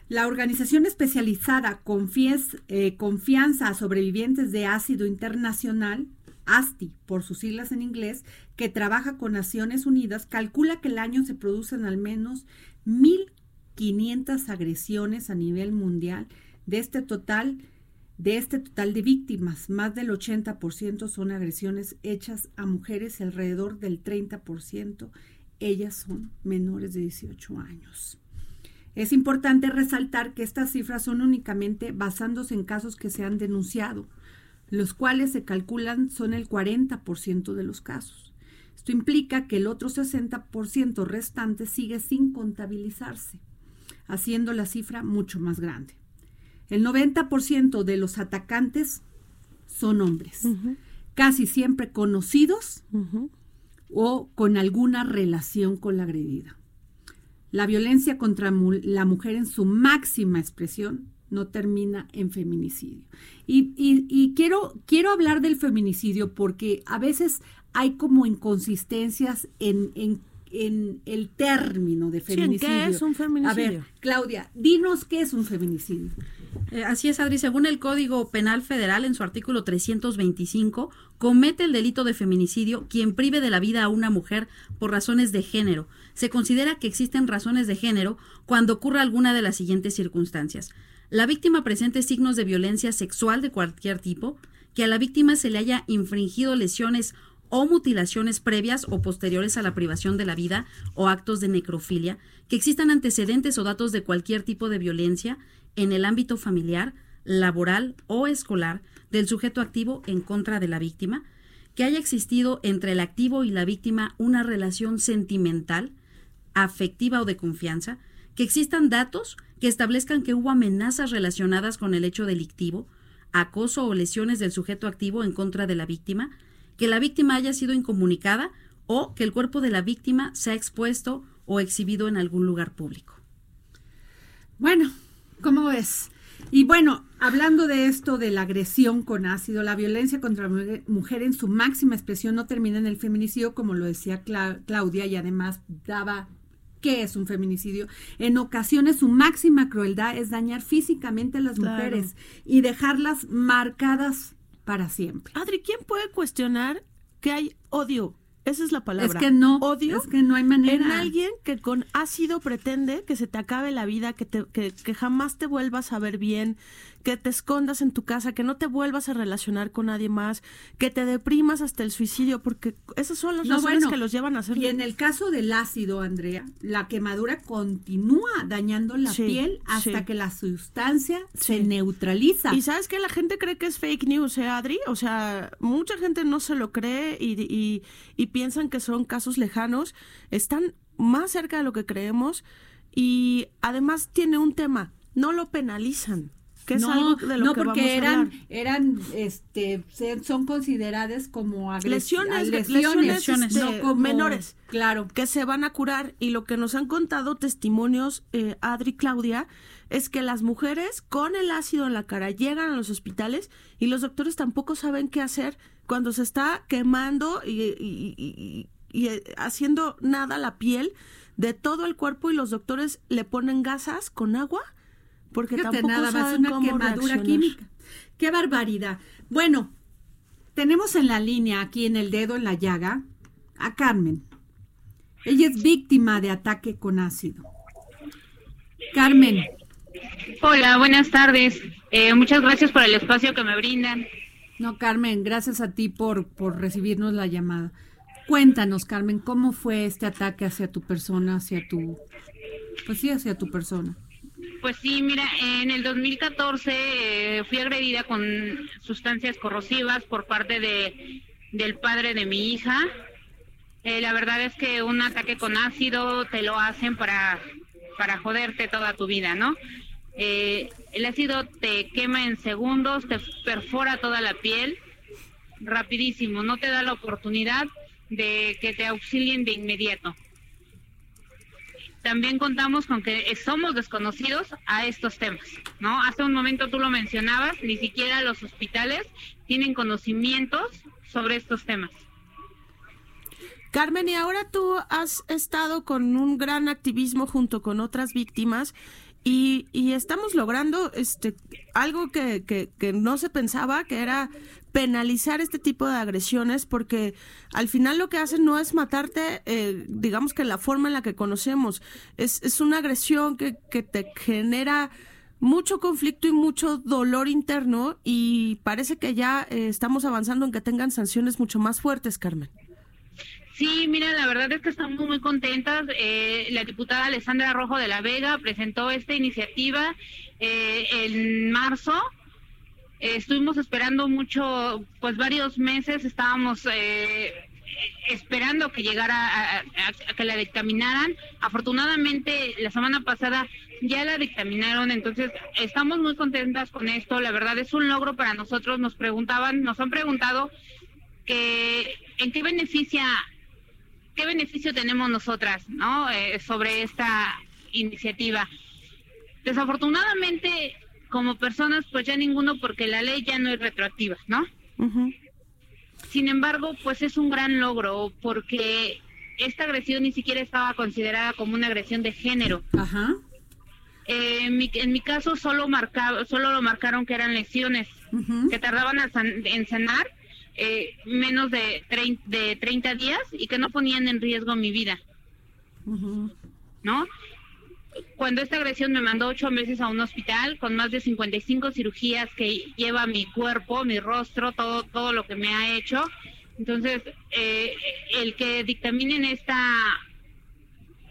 La organización especializada Confies- eh, Confianza a Sobrevivientes de Ácido Internacional, ASTI por sus siglas en inglés, que trabaja con Naciones Unidas, calcula que el año se producen al menos 1.500 agresiones a nivel mundial. De este total, de este total de víctimas, más del 80% son agresiones hechas a mujeres alrededor del 30% ellas son menores de 18 años. Es importante resaltar que estas cifras son únicamente basándose en casos que se han denunciado, los cuales se calculan son el 40% de los casos. Esto implica que el otro 60% restante sigue sin contabilizarse, haciendo la cifra mucho más grande. El 90% de los atacantes son hombres, casi siempre conocidos o con alguna relación con la agredida. La violencia contra la mujer en su máxima expresión no termina en feminicidio. Y, y- y quiero, quiero hablar del feminicidio porque a veces hay como inconsistencias en, en- en el término de Sí, ¿en qué feminicidio. es un feminicidio? A ver, Claudia, dinos qué es un feminicidio. Eh, así es, Adri. Según el Código Penal Federal, en su artículo 325, comete el delito de feminicidio quien prive de la vida a una mujer por razones de género. Se considera que existen razones de género cuando ocurra alguna de las siguientes circunstancias. La víctima presente signos de violencia sexual de cualquier tipo, que a la víctima se le haya infringido lesiones o mutilaciones previas o posteriores a la privación de la vida o actos de necrofilia, que existan antecedentes o datos de cualquier tipo de violencia en el ámbito familiar, laboral o escolar del sujeto activo en contra de la víctima, que haya existido entre el activo y la víctima una relación sentimental, afectiva o de confianza, que existan datos que establezcan que hubo amenazas relacionadas con el hecho delictivo, acoso o lesiones del sujeto activo en contra de la víctima, que la víctima haya sido incomunicada o que el cuerpo de la víctima sea expuesto o exhibido en algún lugar público. Bueno, ¿cómo ves? Y bueno, hablando de esto de la agresión con ácido, la violencia contra la mujer- en su máxima expresión no termina en el feminicidio, como lo decía Cla- Claudia, y además daba qué es un feminicidio. En ocasiones su máxima crueldad es dañar físicamente a las Claro. mujeres y dejarlas marcadas para siempre. Adri, ¿quién puede cuestionar que hay odio? Esa es la palabra. Es que no, Odio. es que no hay manera. En alguien que con ácido pretende que se te acabe la vida, que, te, que, que jamás te vuelvas a ver bien, que te escondas en tu casa, que no te vuelvas a relacionar con nadie más, que te deprimas hasta el suicidio, porque esas son las No, razones bueno, que los llevan a hacer. Y en el caso del ácido, Andrea, la quemadura continúa dañando la Sí, piel hasta sí. que la sustancia se neutraliza. Y sabes que la gente cree que es fake news, ¿eh, Adri? O sea, mucha gente no se lo cree y, y, y piensan que son casos lejanos. Están más cerca de lo que creemos. y además tiene un tema, no lo penalizan, que es no, algo de lo no, que porque vamos a eran, eran, este, son consideradas como lesiones, lesiones, lesiones, no este, como- menores. Claro. Que se van a curar. Y lo que nos han contado testimonios, eh, Adri y Claudia, es que las mujeres con el ácido en la cara llegan a los hospitales y los doctores tampoco saben qué hacer cuando se está quemando y, y- y- y- y, eh, haciendo nada la piel de todo el cuerpo y los doctores le ponen gasas con agua porque Fíjate, tampoco nada más una cómo quemadura reaccionar. química. Qué barbaridad. Bueno, tenemos en la línea aquí en el dedo en la llaga a Carmen. Ella es víctima de ataque con ácido. Carmen, Hola, buenas tardes. Eh, muchas gracias por el espacio que me brindan. no Carmen, gracias a ti por, por recibirnos la llamada. Cuéntanos, Carmen, ¿cómo fue este ataque hacia tu persona, hacia tu, pues sí, hacia tu persona? Pues sí, mira, en el 2014 eh, fui agredida con sustancias corrosivas por parte de del padre de mi hija. Eh, la verdad es que un ataque con ácido te lo hacen para para joderte toda tu vida, ¿no? Eh, el ácido te quema en segundos, te perfora toda la piel, rapidísimo, no te da la oportunidad de que te auxilien de inmediato. También contamos con que somos desconocidos a estos temas, ¿no? Hace un momento tú lo mencionabas, ni siquiera los hospitales tienen conocimientos sobre estos temas. Carmen, y ahora tú has estado con un gran activismo junto con otras víctimas y, y estamos logrando este algo que, que, que no se pensaba, que era penalizar este tipo de agresiones, porque al final lo que hacen no es matarte, eh, digamos que la forma en la que conocemos, es, es una agresión que, que te genera mucho conflicto y mucho dolor interno y parece que ya eh, estamos avanzando en que tengan sanciones mucho más fuertes, Carmen. Sí, mira, la verdad es que estamos muy contentas. Eh, la diputada Alessandra Rojo de la Vega presentó esta iniciativa eh, en marzo. Eh, estuvimos esperando mucho, pues varios meses, estábamos eh, esperando que llegara a, a- que la dictaminaran. Afortunadamente, la semana pasada ya la dictaminaron, entonces estamos muy contentas con esto. La verdad es un logro para nosotros. Nos preguntaban, nos han preguntado que en qué beneficia qué beneficio tenemos nosotras no Eh, sobre esta iniciativa desafortunadamente como personas pues ya ninguno porque la ley ya no es retroactiva no sin embargo pues es un gran logro porque esta agresión ni siquiera estaba considerada como una agresión de género. Ajá. Eh, en, mi, en mi caso solo marcaba, solo lo marcaron que eran lesiones que tardaban san- en sanar eh, menos de, trein- de 30 días y que no ponían en riesgo mi vida, ¿no? Cuando esta agresión me mandó ocho meses a un hospital con más de 55 cirugías que lleva mi cuerpo, mi rostro, todo, todo lo que me ha hecho. Entonces, eh, el que dictaminen esta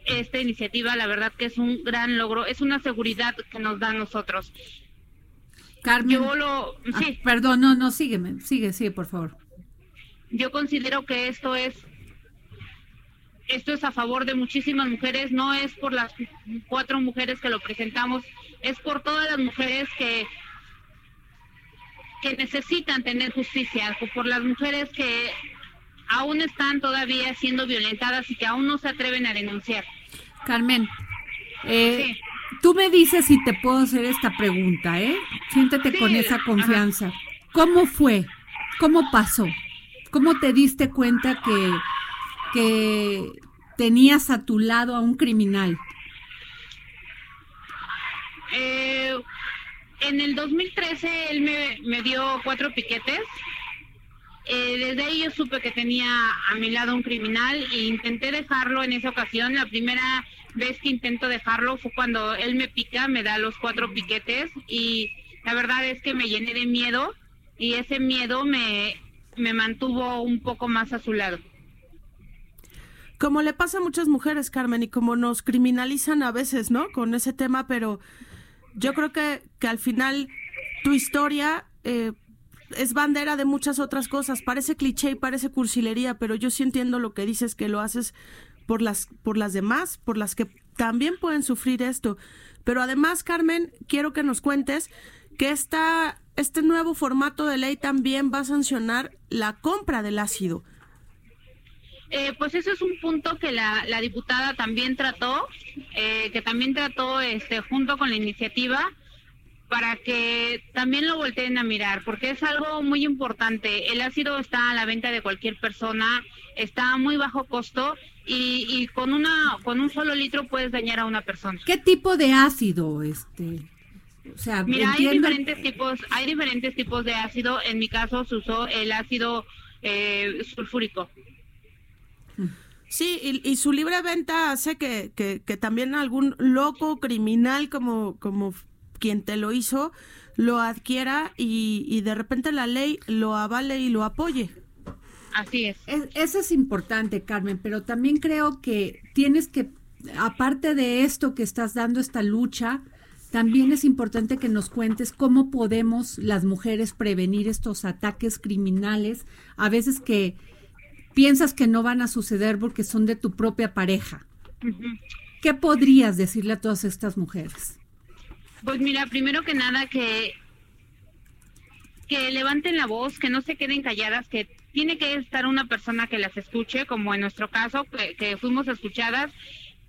esta iniciativa, la verdad que es un gran logro, es una seguridad que nos da a nosotros. Carmen. Yo lo, sí. Ah, perdón, no, no, sígueme, sigue, sigue, por favor. Yo considero que esto es esto es a favor de muchísimas mujeres, no es por las cuatro mujeres que lo presentamos, es por todas las mujeres que que necesitan tener justicia, por las mujeres que aún están todavía siendo violentadas y que aún no se atreven a denunciar. Carmen, eh, tú me dices si te puedo hacer esta pregunta, ¿eh? Siéntete con esa confianza. ¿Cómo fue? ¿Cómo pasó? ¿Cómo te diste cuenta que, que tenías a tu lado a un criminal? Eh, en el 2013 él me, me dio cuatro piquetes. Eh, desde ahí yo supe que tenía a mi lado un criminal e intenté dejarlo en esa ocasión. La primera vez que intento dejarlo fue cuando él me pica, me da los cuatro piquetes y la verdad es que me llené de miedo y ese miedo me, me mantuvo un poco más a su lado. Como le pasa a muchas mujeres, Carmen, y como nos criminalizan a veces, ¿no? Con ese tema, pero yo creo que, que al final tu historia eh, es bandera de muchas otras cosas. Parece cliché y parece cursilería, pero yo sí entiendo lo que dices, que lo haces por las, por las demás, por las que también pueden sufrir esto. Pero además, Carmen, quiero que nos cuentes que esta, este nuevo formato de ley también va a sancionar la compra del ácido. Eh, pues eso es un punto que la, la diputada también trató, eh, que también trató este, junto con la iniciativa para que también lo volteen a mirar, porque es algo muy importante. El ácido está a la venta de cualquier persona, está a muy bajo costo y, y con una con un solo litro puedes dañar a una persona. ¿Qué tipo de ácido? Este, o sea, Mira, hay diferentes tipos, hay diferentes tipos de ácido. En mi caso se usó el ácido eh, sulfúrico. Sí, y, y su libre venta hace que, que, que también algún loco criminal como, como quien te lo hizo lo adquiera y, y de repente la ley lo avale y lo apoye. Así es. Eso es importante, Carmen, pero también creo que tienes que, aparte de esto que estás dando, esta lucha, también es importante que nos cuentes cómo podemos las mujeres prevenir estos ataques criminales, a veces que piensas que no van a suceder porque son de tu propia pareja. ¿Qué podrías decirle a todas estas mujeres? Pues mira, primero que nada que que levanten la voz, que no se queden calladas, que tiene que estar una persona que las escuche, como en nuestro caso, que, que fuimos escuchadas.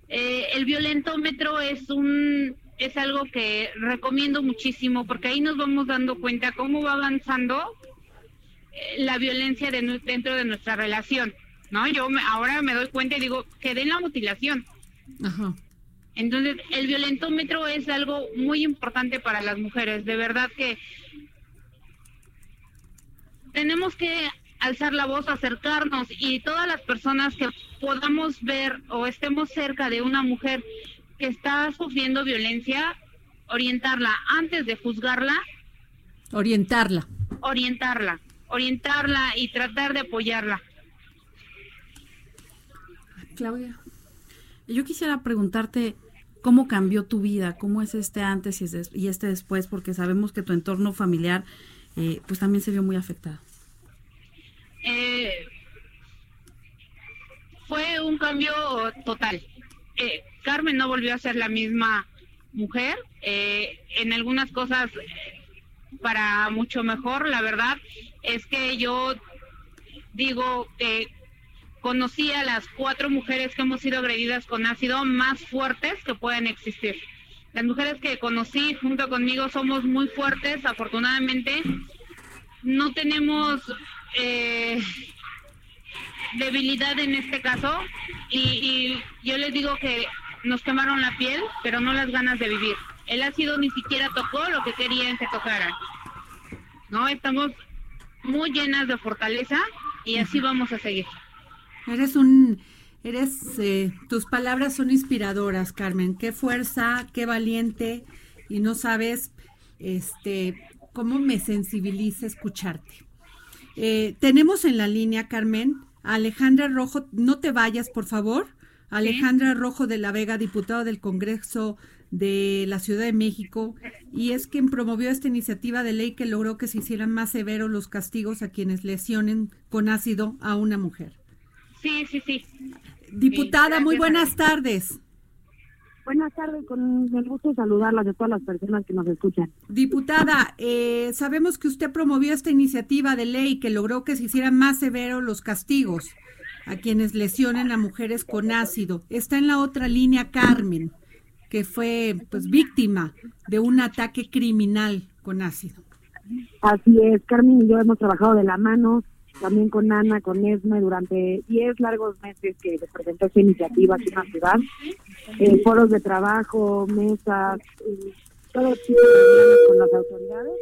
Eh, el violentómetro es un es algo que recomiendo muchísimo porque ahí nos vamos dando cuenta cómo va avanzando la violencia de dentro de nuestra relación, ¿no? Yo me- ahora me doy cuenta y digo, que den la mutilación. Ajá. Entonces, el violentómetro es algo muy importante para las mujeres. De verdad que tenemos que alzar la voz, acercarnos y todas las personas que podamos ver o estemos cerca de una mujer que está sufriendo violencia, orientarla antes de juzgarla, Orientarla. orientarla, orientarla y tratar de apoyarla. Claudia. Yo quisiera preguntarte cómo cambió tu vida, cómo es este antes y es- y este después, porque sabemos que tu entorno familiar eh, pues también se vio muy afectado. Eh, fue un cambio total. Eh, Carmen no volvió a ser la misma mujer. eh, en algunas cosas eh, para mucho mejor, la verdad es que yo digo que conocí a las cuatro mujeres que hemos sido agredidas con ácido más fuertes que pueden existir. Las mujeres que conocí junto conmigo somos muy fuertes, afortunadamente no tenemos eh, debilidad en este caso y, y yo les digo que nos quemaron la piel, pero no las ganas de vivir. El ácido ni siquiera tocó lo que querían que tocara. No, estamos muy llenas de fortaleza y así vamos a seguir. Eres un, eres, eh, tus palabras son inspiradoras, Carmen. Qué fuerza, qué valiente y no sabes, este, cómo me sensibiliza escucharte. Eh, tenemos en la línea, Carmen, a Alejandra Rojo. No te vayas, por favor. Alejandra Rojo de la Vega, diputada del Congreso de la Ciudad de México, y es quien promovió esta iniciativa de ley que logró que se hicieran más severos los castigos a quienes lesionen con ácido a una mujer. Sí, sí, sí. Diputada, Sí, muy buenas tardes. Buenas tardes, con el gusto de saludarlas de todas las personas que nos escuchan. Diputada, eh, sabemos que usted promovió esta iniciativa de ley que logró que se hicieran más severos los castigos a quienes lesionen a mujeres con ácido. Está en la otra línea Carmen, que fue pues víctima de un ataque criminal con ácido. Así es, Carmen y yo hemos trabajado de la mano, también con Ana, con Esme, durante 10 largos meses que se presentó esta iniciativa aquí en la ciudad. Eh, foros de trabajo, mesas, eh, todo tipo de con las autoridades.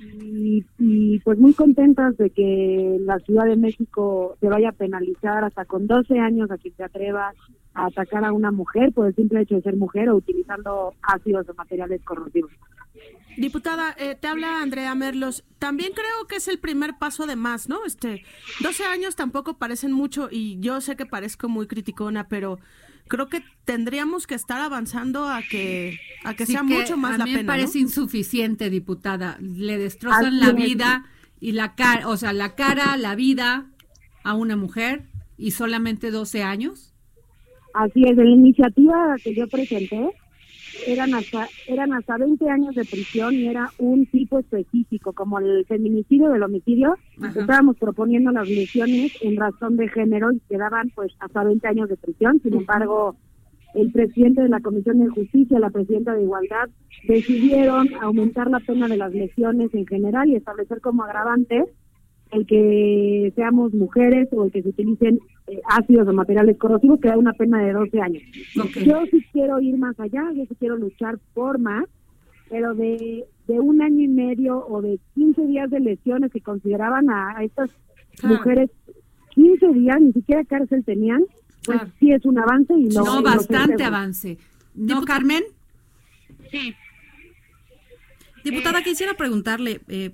Y, y, pues muy contentas de que la Ciudad de México se vaya a penalizar hasta con 12 años a quien se atreva a atacar a una mujer por el simple hecho de ser mujer o utilizando ácidos o materiales corrosivos. Diputada, eh, te habla Andrea Merlos. También creo que es el primer paso de más, ¿no? Este, 12 años tampoco parecen mucho y yo sé que parezco muy criticona, pero creo que tendríamos que estar avanzando a que a que Sí sea que mucho más a la mí me pena. parece ¿no? insuficiente, diputada. Le destrozan la vida y la cara, o sea, la cara, la vida a una mujer y solamente 12 años. Así es, la iniciativa que yo presenté, eran hasta, eran hasta 20 años de prisión y era un tipo específico, como el feminicidio del homicidio. Ajá. Estábamos proponiendo las lesiones en razón de género y quedaban pues hasta 20 años de prisión. Sin embargo, el presidente de la Comisión de Justicia, la presidenta de Igualdad, decidieron aumentar la pena de las lesiones en general y establecer como agravante el que seamos mujeres o el que se utilicen eh, ácidos o materiales corrosivos, que da una pena de 12 años. Yo sí quiero ir más allá, yo sí quiero luchar por más, pero de, de un año y medio o de 15 días de lesiones que consideraban a, a estas mujeres 15 días, ni siquiera cárcel tenían, pues sí es un avance y lo no, bastante avance. ¿No, Carmen? Sí. Diputada, quisiera preguntarle, eh,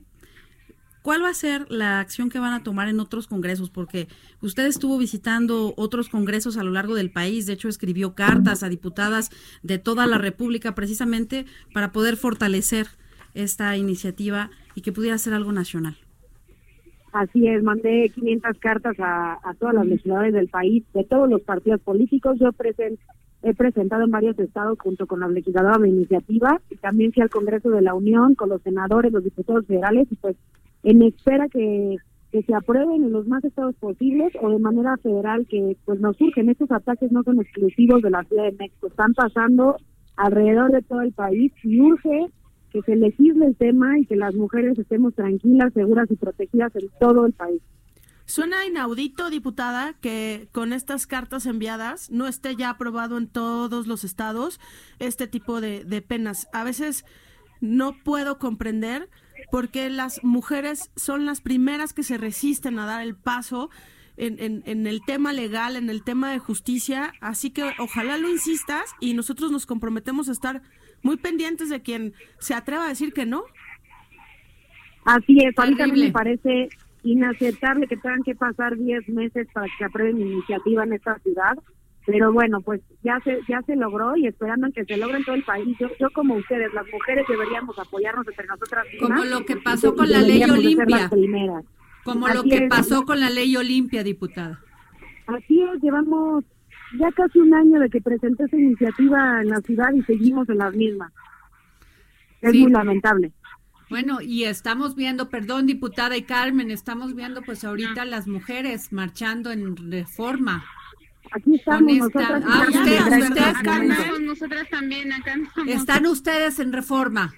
¿cuál va a ser la acción que van a tomar en otros congresos? Porque usted estuvo visitando otros congresos a lo largo del país, de hecho escribió cartas a diputadas de toda la República precisamente para poder fortalecer esta iniciativa y que pudiera ser algo nacional. Así es, mandé 500 cartas a, todas las legisladores del país, de todos los partidos políticos. Yo he presentado en varios estados junto con la legisladora de iniciativa y también fui al Congreso de la Unión con los senadores, los diputados federales y pues en espera que, que se aprueben en los más estados posibles o de manera federal que pues nos surgen. Estos ataques no son exclusivos de la Ciudad de México, están pasando alrededor de todo el país y urge que se legisle el tema y que las mujeres estemos tranquilas, seguras y protegidas en todo el país. Suena inaudito, diputada, que con estas cartas enviadas no esté ya aprobado en todos los estados este tipo de, de penas. A veces no puedo comprender por qué las mujeres son las primeras que se resisten a dar el paso en, en- en el tema legal, en el tema de justicia. Así que ojalá lo insistas y nosotros nos comprometemos a estar muy pendientes de quien se atreva a decir que no. Así es, a mí también me parece inaceptable que tengan que pasar 10 meses para que aprueben iniciativa en esta ciudad, pero bueno, pues ya se ya se logró y esperando que se logre en todo el país. Yo, yo como ustedes, las mujeres deberíamos apoyarnos entre nosotras mismas. Como lo que pasó con la ley Olimpia. Como lo que es. pasó con la ley Olimpia, diputada. Así es, llevamos ya casi un año de que presenté esa iniciativa en la ciudad y seguimos en las mismas. Es Sí. muy lamentable. Bueno, y estamos viendo, perdón, diputada y Carmen, estamos viendo pues ahorita las mujeres marchando en reforma. Aquí estamos nosotras. Ah, este nosotras también acá. estamos. Están ustedes en reforma.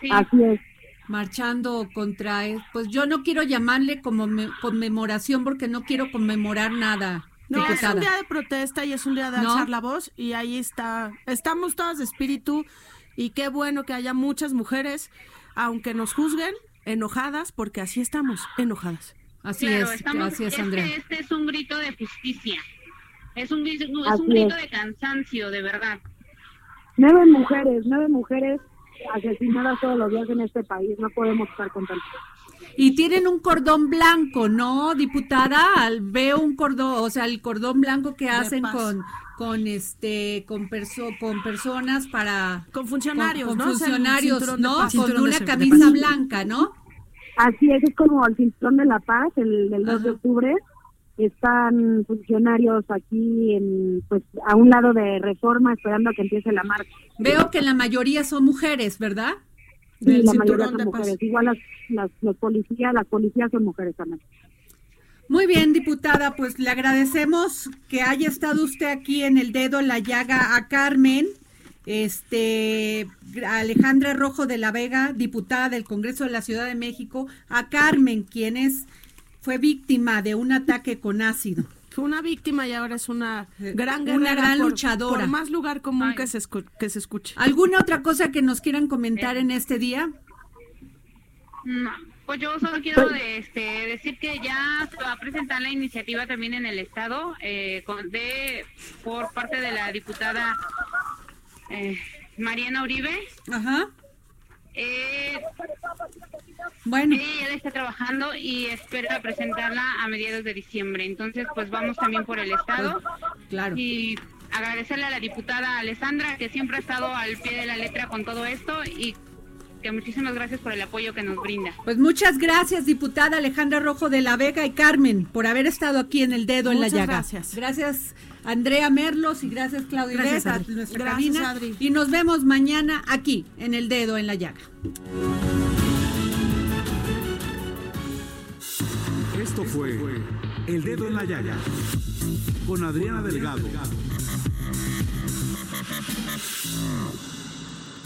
Sí. Así es. Marchando contra, pues yo no quiero llamarle como me- conmemoración porque no quiero conmemorar nada, No, es un día de protesta y es un día de ¿No? alzar la voz y ahí está, estamos todas de espíritu y qué bueno que haya muchas mujeres, aunque nos juzguen, enojadas, porque así estamos, enojadas. Así Claro, es, estamos- así es, que Andrea. Este es un grito de justicia. Es un, grito- es un grito es. de cansancio, de verdad. Nueve mujeres, nueve mujeres asesinadas todos los días en este país. No podemos estar contentos. Y tienen un cordón blanco, ¿no, diputada? Al- Veo un cordón, o sea, el cordón blanco que hacen con con este con perso- con personas para Con funcionarios, con, ¿no? con funcionarios, ¿no? paz. Con una camisa blanca, ¿no? Así es, es como el Cinturón de la Paz, el del 2 de octubre. Están funcionarios aquí en, pues, a un lado de Reforma esperando a que empiece la marcha. Veo que la mayoría son mujeres, ¿verdad? Y Del la mayoría son de Paz. mujeres. Igual las, las, los policías, las policías son mujeres también. Muy bien, diputada, pues le agradecemos que haya estado usted aquí en el dedo la llaga a Carmen, este a Alejandra Rojo de la Vega, diputada del Congreso de la Ciudad de México, a Carmen, quien es fue víctima de un ataque con ácido. Fue una víctima y ahora es una gran Una guerrera gran por- luchadora. Por más lugar común Ay. que se, que se escuche. ¿Alguna otra cosa que nos quieran comentar en este día? No, pues yo solo quiero este, decir que ya se va a presentar la iniciativa también en el Estado eh, con- de por parte de la diputada eh, Mariana Uribe. Ajá. Eh, Bueno, ella ya la está trabajando y espera presentarla a mediados de diciembre. Entonces, pues vamos también por el Estado. claro. y agradecerle a la diputada Alessandra que siempre ha estado al pie de la letra con todo esto y que muchísimas gracias por el apoyo que nos brinda. Pues muchas gracias, diputada Alejandra Rojo de la Vega y Carmen, por haber estado aquí en el dedo en la llaga. gracias. Gracias, Andrea Merlos, y gracias, Claudia Gracias, a nuestra Gracias, cabina. Adri. Y nos vemos mañana aquí, en el dedo en la llaga. Esto fue El Dedo en la Llaga con Adriana Delgado.